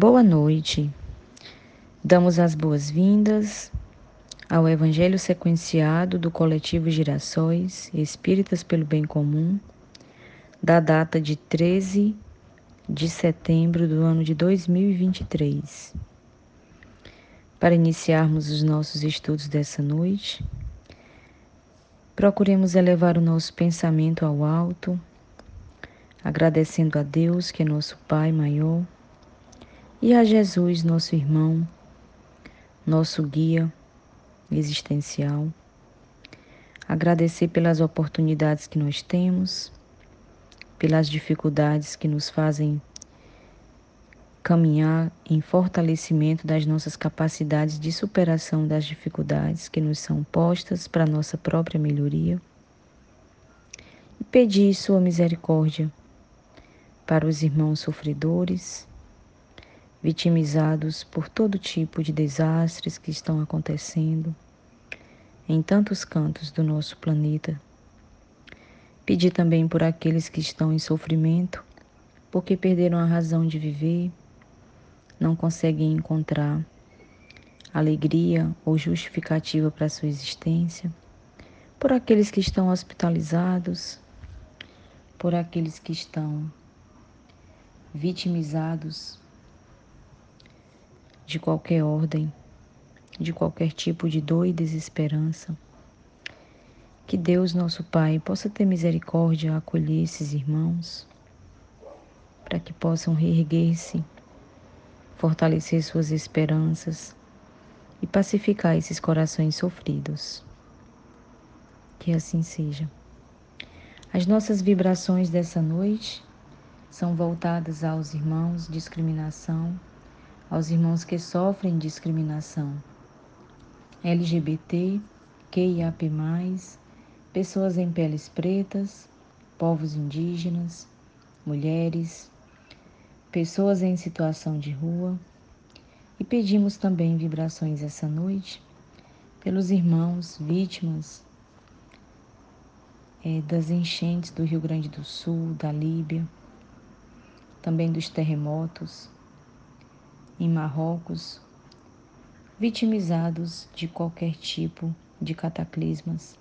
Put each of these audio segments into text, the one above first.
Boa noite. Damos as boas-vindas ao Evangelho sequenciado do coletivo Girassóis Espíritas pelo Bem Comum, da data de 13 de setembro do ano de 2023. Para iniciarmos os nossos estudos dessa noite, procuremos elevar o nosso pensamento ao alto, agradecendo a Deus, que é nosso Pai maior e a Jesus, nosso irmão, nosso guia existencial. Agradecer pelas oportunidades que nós temos, pelas dificuldades que nos fazem caminhar em fortalecimento das nossas capacidades de superação das dificuldades que nos são postas para nossa própria melhoria. E pedir sua misericórdia para os irmãos sofredores vitimizados por todo tipo de desastres que estão acontecendo em tantos cantos do nosso planeta. Pedir também por aqueles que estão em sofrimento, porque perderam a razão de viver, não conseguem encontrar alegria ou justificativa para sua existência, por aqueles que estão hospitalizados, por aqueles que estão vitimizados de qualquer ordem, de qualquer tipo de dor e desesperança. Que Deus, nosso Pai, possa ter misericórdia a acolher esses irmãos, para que possam reerguer-se, fortalecer suas esperanças e pacificar esses corações sofridos. Que assim seja. As nossas vibrações dessa noite são voltadas aos irmãos, discriminação, aos irmãos que sofrem discriminação. LGBT, QIAP+, pessoas em peles pretas, povos indígenas, mulheres, pessoas em situação de rua. E pedimos também vibrações essa noite pelos irmãos vítimas é, das enchentes do Rio Grande do Sul, da Líbia, também dos terremotos, em Marrocos, vitimizados de qualquer tipo de cataclismas,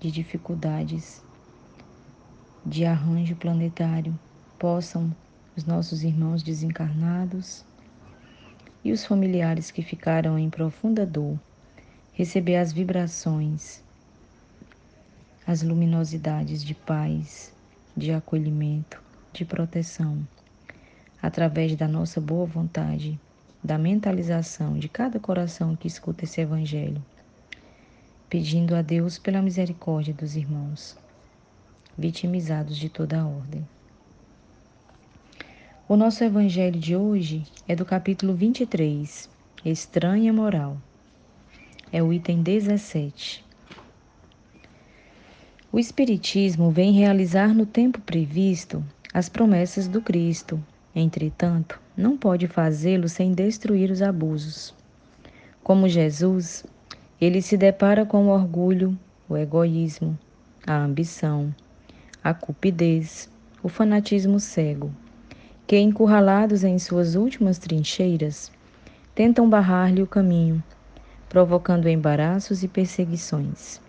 de dificuldades, de arranjo planetário, possam os nossos irmãos desencarnados e os familiares que ficaram em profunda dor receber as vibrações, as luminosidades de paz, de acolhimento, de proteção através da nossa boa vontade, da mentalização de cada coração que escuta esse Evangelho, pedindo a Deus pela misericórdia dos irmãos, vitimizados de toda a ordem. O nosso Evangelho de hoje é do capítulo 23, Estranha Moral. É o item 17. O Espiritismo vem realizar no tempo previsto as promessas do Cristo Entretanto, não pode fazê-lo sem destruir os abusos. Como Jesus, ele se depara com o orgulho, o egoísmo, a ambição, a cupidez, o fanatismo cego, que, encurralados em suas últimas trincheiras, tentam barrar-lhe o caminho, provocando embaraços e perseguições.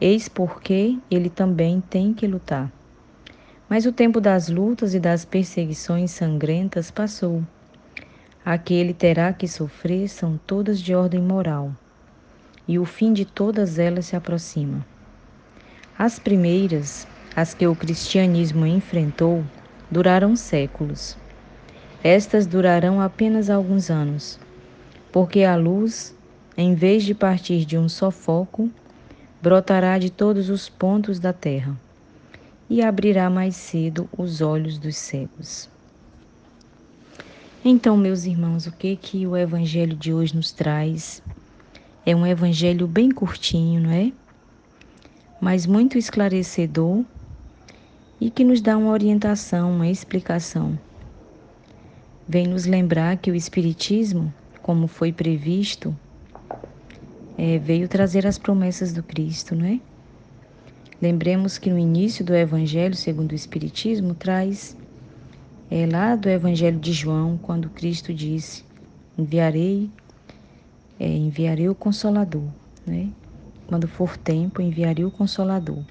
Eis porque ele também tem que lutar. Mas o tempo das lutas e das perseguições sangrentas passou. A que ele terá que sofrer são todas de ordem moral, e o fim de todas elas se aproxima. As primeiras, as que o cristianismo enfrentou, duraram séculos. Estas durarão apenas alguns anos, porque a luz, em vez de partir de um só foco, brotará de todos os pontos da terra e abrirá mais cedo os olhos dos cegos. Então, meus irmãos, o que que o evangelho de hoje nos traz? É um evangelho bem curtinho, não é? Mas muito esclarecedor e que nos dá uma orientação, uma explicação. Vem nos lembrar que o Espiritismo, como foi previsto, é, veio trazer as promessas do Cristo, não é? Lembremos que no início do Evangelho segundo o Espiritismo traz é lá do Evangelho de João, quando Cristo disse: Enviarei, é, enviarei o Consolador, né? Quando for tempo, enviarei o Consolador,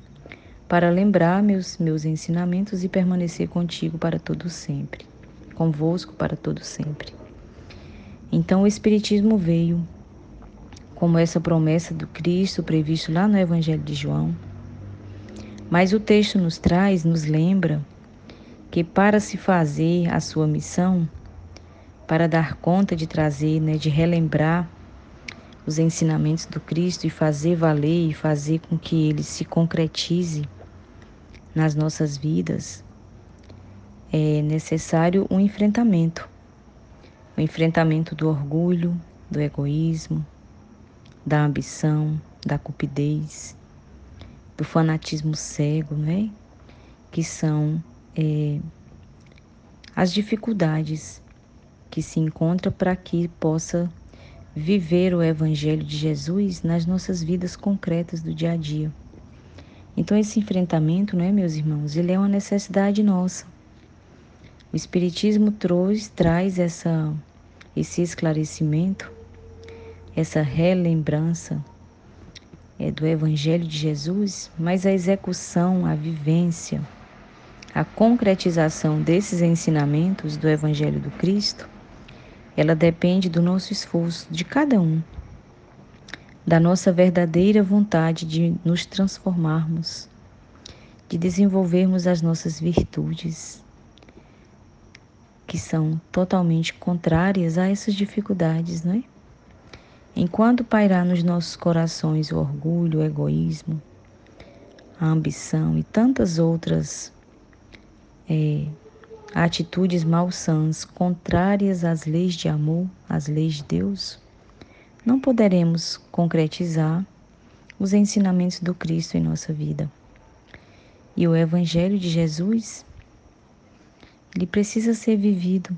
para lembrar meus, meus ensinamentos e permanecer contigo para todo sempre, convosco para todo sempre. Então o Espiritismo veio como essa promessa do Cristo previsto lá no Evangelho de João. Mas o texto nos traz, nos lembra que para se fazer a sua missão, para dar conta de trazer, né, de relembrar os ensinamentos do Cristo e fazer valer e fazer com que ele se concretize nas nossas vidas, é necessário um enfrentamento. O enfrentamento do orgulho, do egoísmo, da ambição, da cupidez, do fanatismo cego, né? Que são é, as dificuldades que se encontra para que possa viver o Evangelho de Jesus nas nossas vidas concretas do dia a dia. Então esse enfrentamento, não é, meus irmãos, ele é uma necessidade nossa. O Espiritismo traz, traz essa, esse esclarecimento, essa relembrança é, do Evangelho de Jesus, mas a execução, a vivência, a concretização desses ensinamentos do Evangelho do Cristo ela depende do nosso esforço, de cada um, da nossa verdadeira vontade de nos transformarmos, de desenvolvermos as nossas virtudes, que são totalmente contrárias a essas dificuldades, não é? Enquanto pairar nos nossos corações o orgulho, o egoísmo, a ambição e tantas outras é, atitudes malsãs contrárias às leis de amor, às leis de Deus, não poderemos concretizar os ensinamentos do Cristo em nossa vida. E o Evangelho de Jesus, ele precisa ser vivido,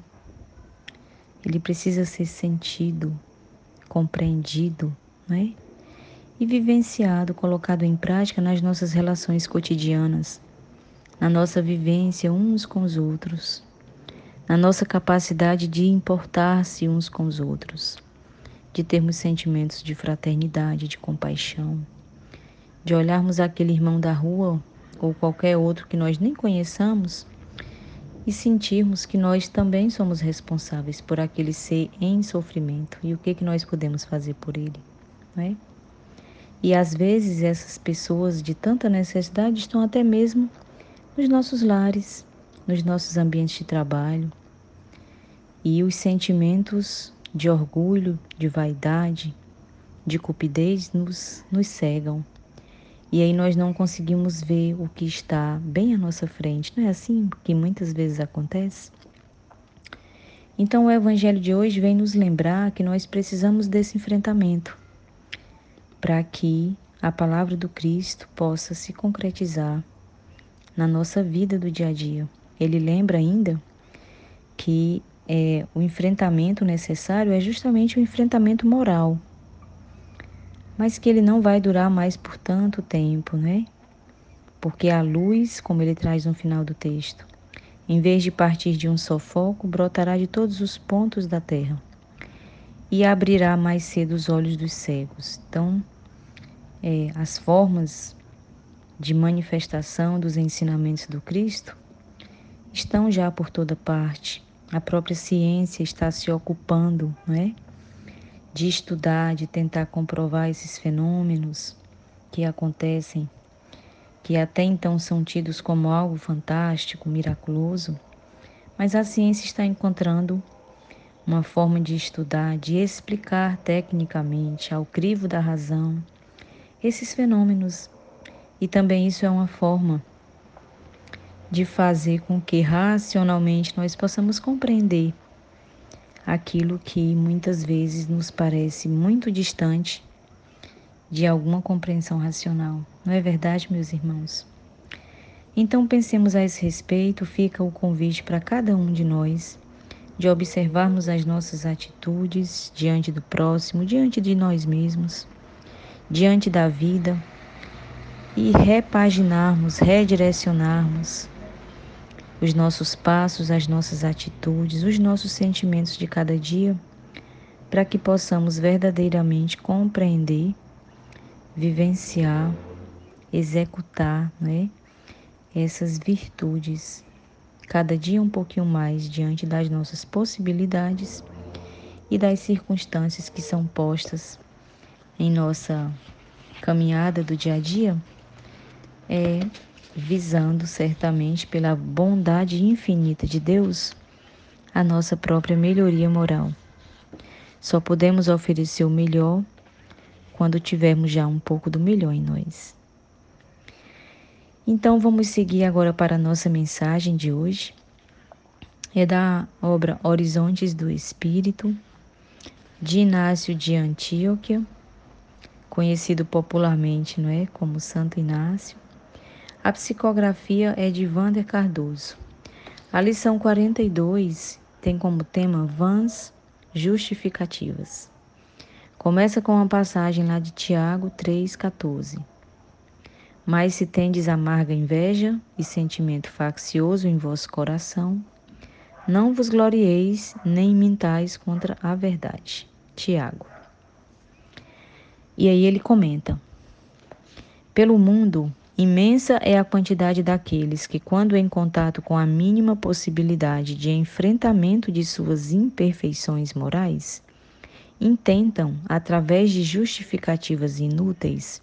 ele precisa ser sentido, compreendido, não é? E vivenciado, colocado em prática nas nossas relações cotidianas na nossa vivência uns com os outros, na nossa capacidade de importar-se uns com os outros, de termos sentimentos de fraternidade, de compaixão, de olharmos aquele irmão da rua ou qualquer outro que nós nem conheçamos e sentirmos que nós também somos responsáveis por aquele ser em sofrimento e o que que nós podemos fazer por ele, não é? E às vezes essas pessoas de tanta necessidade estão até mesmo nos nossos lares, nos nossos ambientes de trabalho. E os sentimentos de orgulho, de vaidade, de cupidez nos, nos cegam. E aí nós não conseguimos ver o que está bem à nossa frente. Não é assim que muitas vezes acontece? Então o Evangelho de hoje vem nos lembrar que nós precisamos desse enfrentamento para que a palavra do Cristo possa se concretizar na nossa vida do dia a dia. Ele lembra ainda que é, o enfrentamento necessário é justamente o enfrentamento moral, mas que ele não vai durar mais por tanto tempo, né? Porque a luz, como ele traz no final do texto, em vez de partir de um só foco, brotará de todos os pontos da terra e abrirá mais cedo os olhos dos cegos. Então, é, as formas de manifestação dos ensinamentos do Cristo estão já por toda parte. A própria ciência está se ocupando, não é? De estudar, de tentar comprovar esses fenômenos que acontecem, que até então são tidos como algo fantástico, miraculoso, mas a ciência está encontrando uma forma de estudar, de explicar tecnicamente, ao crivo da razão, esses fenômenos. E também isso é uma forma de fazer com que racionalmente nós possamos compreender aquilo que muitas vezes nos parece muito distante de alguma compreensão racional. Não é verdade, meus irmãos? Então pensemos a esse respeito, fica o convite para cada um de nós de observarmos as nossas atitudes diante do próximo, diante de nós mesmos, diante da vida, e repaginarmos, redirecionarmos os nossos passos, as nossas atitudes, os nossos sentimentos de cada dia, para que possamos verdadeiramente compreender, vivenciar, executar né, essas virtudes, cada dia um pouquinho mais diante das nossas possibilidades e das circunstâncias que são postas em nossa caminhada do dia a dia, é visando certamente pela bondade infinita de Deus a nossa própria melhoria moral. Só podemos oferecer o melhor quando tivermos já um pouco do melhor em nós. Então vamos seguir agora para a nossa mensagem de hoje. É da obra Horizontes do Espírito, de Inácio de Antioquia, conhecido popularmente não é, como Santo Inácio. A psicografia é de Wander Cardoso. A lição 42 tem como tema vãs justificativas. Começa com uma passagem lá de Tiago 3,14. Mas se tendes amarga inveja e sentimento faccioso em vosso coração, não vos glorieis nem mintais contra a verdade. Tiago. E aí ele comenta: Pelo mundo Imensa é a quantidade daqueles que, quando em contato com a mínima possibilidade de enfrentamento de suas imperfeições morais, intentam, através de justificativas inúteis,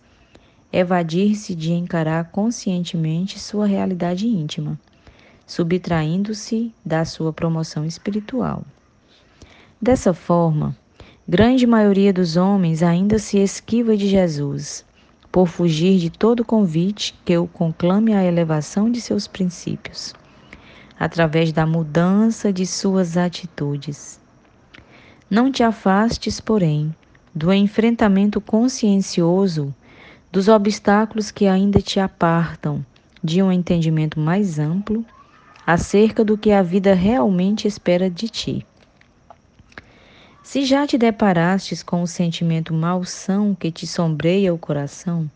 evadir-se de encarar conscientemente sua realidade íntima, subtraindo-se da sua promoção espiritual. Dessa forma, grande maioria dos homens ainda se esquiva de Jesus por fugir de todo convite que o conclame à elevação de seus princípios, através da mudança de suas atitudes. Não te afastes, porém, do enfrentamento consciencioso dos obstáculos que ainda te apartam de um entendimento mais amplo acerca do que a vida realmente espera de ti. Se já te deparastes com o sentimento malsão que te sombreia o coração,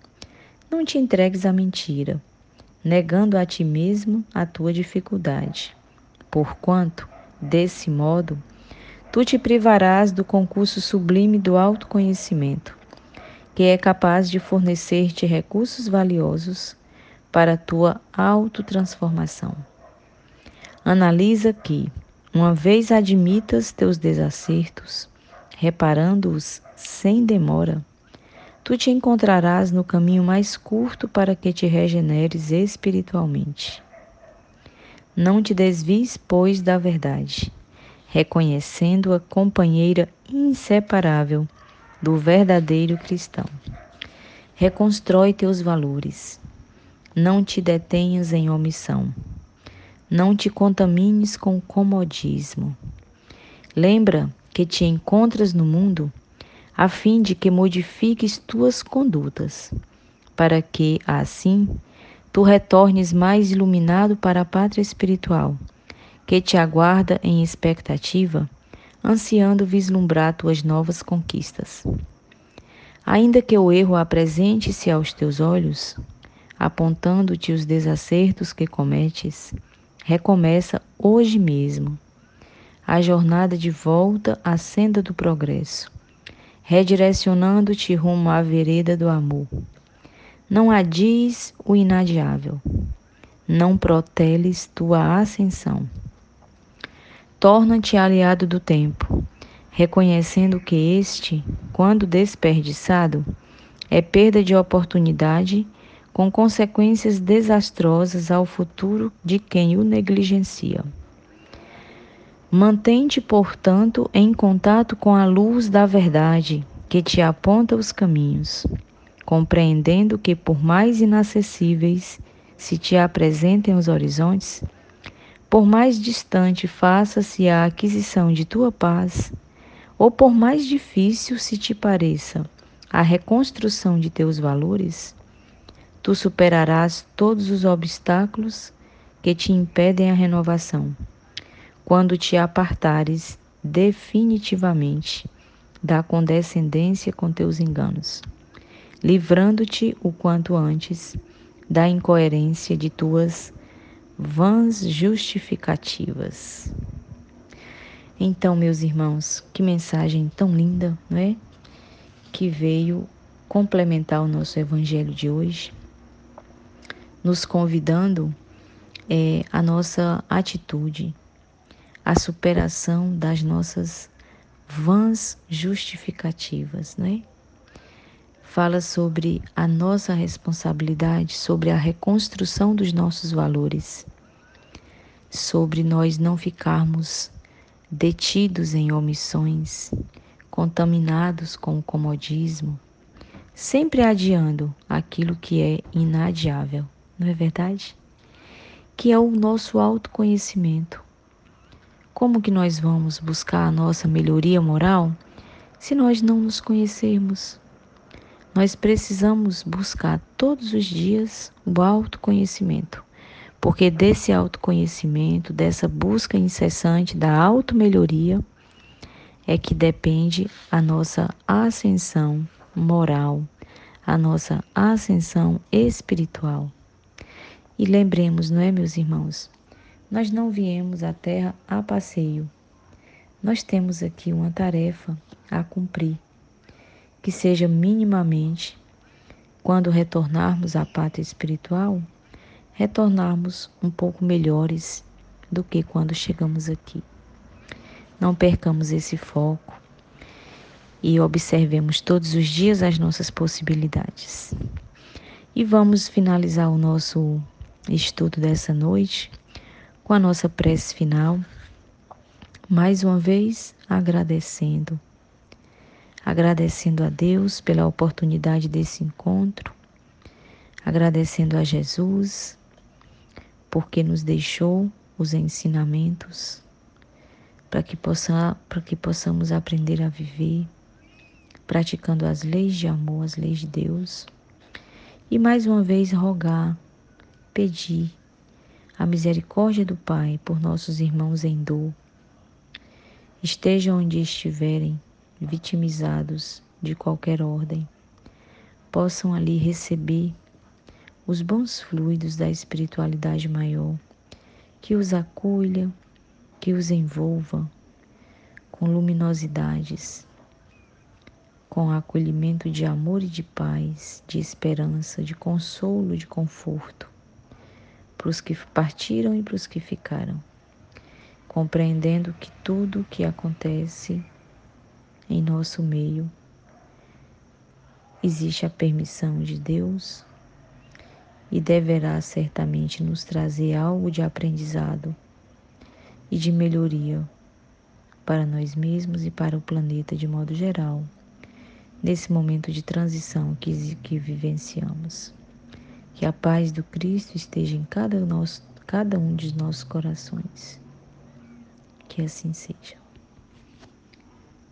não te entregues à mentira, negando a ti mesmo a tua dificuldade. Porquanto, desse modo, tu te privarás do concurso sublime do autoconhecimento, que é capaz de fornecer-te recursos valiosos para a tua autotransformação. Analisa que, uma vez admitas teus desacertos, reparando-os sem demora, tu te encontrarás no caminho mais curto para que te regeneres espiritualmente. Não te desvies, pois, da verdade, reconhecendo-a companheira inseparável do verdadeiro cristão. Reconstrói teus valores. Não te detenhas em omissão não te contamines com comodismo. Lembra que te encontras no mundo a fim de que modifiques tuas condutas, para que, assim, tu retornes mais iluminado para a pátria espiritual, que te aguarda em expectativa, ansiando vislumbrar tuas novas conquistas. Ainda que o erro apresente-se aos teus olhos, apontando-te os desacertos que cometes, recomeça hoje mesmo a jornada de volta à senda do progresso, redirecionando-te rumo à vereda do amor. Não adies o inadiável, não proteles tua ascensão. Torna-te aliado do tempo, reconhecendo que este, quando desperdiçado, é perda de oportunidade com consequências desastrosas ao futuro de quem o negligencia. Mantente, portanto, em contato com a luz da verdade que te aponta os caminhos, compreendendo que, por mais inacessíveis se te apresentem os horizontes, por mais distante faça-se a aquisição de tua paz, ou por mais difícil se te pareça a reconstrução de teus valores, tu superarás todos os obstáculos que te impedem a renovação, quando te apartares definitivamente da condescendência com teus enganos, livrando-te o quanto antes da incoerência de tuas vãs justificativas. Então, meus irmãos, que mensagem tão linda, não é? Que veio complementar o nosso evangelho de hoje, nos convidando é, a nossa atitude, a superação das nossas vãs justificativas, né? Fala sobre a nossa responsabilidade, sobre a reconstrução dos nossos valores, sobre nós não ficarmos detidos em omissões, contaminados com o comodismo, sempre adiando aquilo que é inadiável, não é verdade? Que é o nosso autoconhecimento. Como que nós vamos buscar a nossa melhoria moral se nós não nos conhecermos? Nós precisamos buscar todos os dias o autoconhecimento porque desse autoconhecimento, dessa busca incessante da automelhoria, é que depende a nossa ascensão moral, a nossa ascensão espiritual. E lembremos, não é, meus irmãos? Nós não viemos à Terra a passeio. Nós temos aqui uma tarefa a cumprir, que seja minimamente, quando retornarmos à pátria espiritual, retornarmos um pouco melhores do que quando chegamos aqui. Não percamos esse foco e observemos todos os dias as nossas possibilidades. E vamos finalizar o nosso estudo dessa noite com a nossa prece final, mais uma vez agradecendo. Agradecendo a Deus pela oportunidade desse encontro, agradecendo a Jesus porque nos deixou os ensinamentos para que, possa, para que possamos aprender a viver, praticando as leis de amor, as leis de Deus. E mais uma vez rogar, pedir a misericórdia do Pai por nossos irmãos em dor. Estejam onde estiverem, vitimizados de qualquer ordem, possam ali receber os bons fluidos da espiritualidade maior, que os acolha, que os envolva com luminosidades, com acolhimento de amor e de paz, de esperança, de consolo, de conforto, para os que partiram e para os que ficaram, compreendendo que tudo o que acontece em nosso meio existe a permissão de Deus e deverá certamente nos trazer algo de aprendizado e de melhoria para nós mesmos e para o planeta de modo geral, nesse momento de transição que, que vivenciamos. Que a paz do Cristo esteja em cada, nosso, cada um de nossos corações. Que assim seja.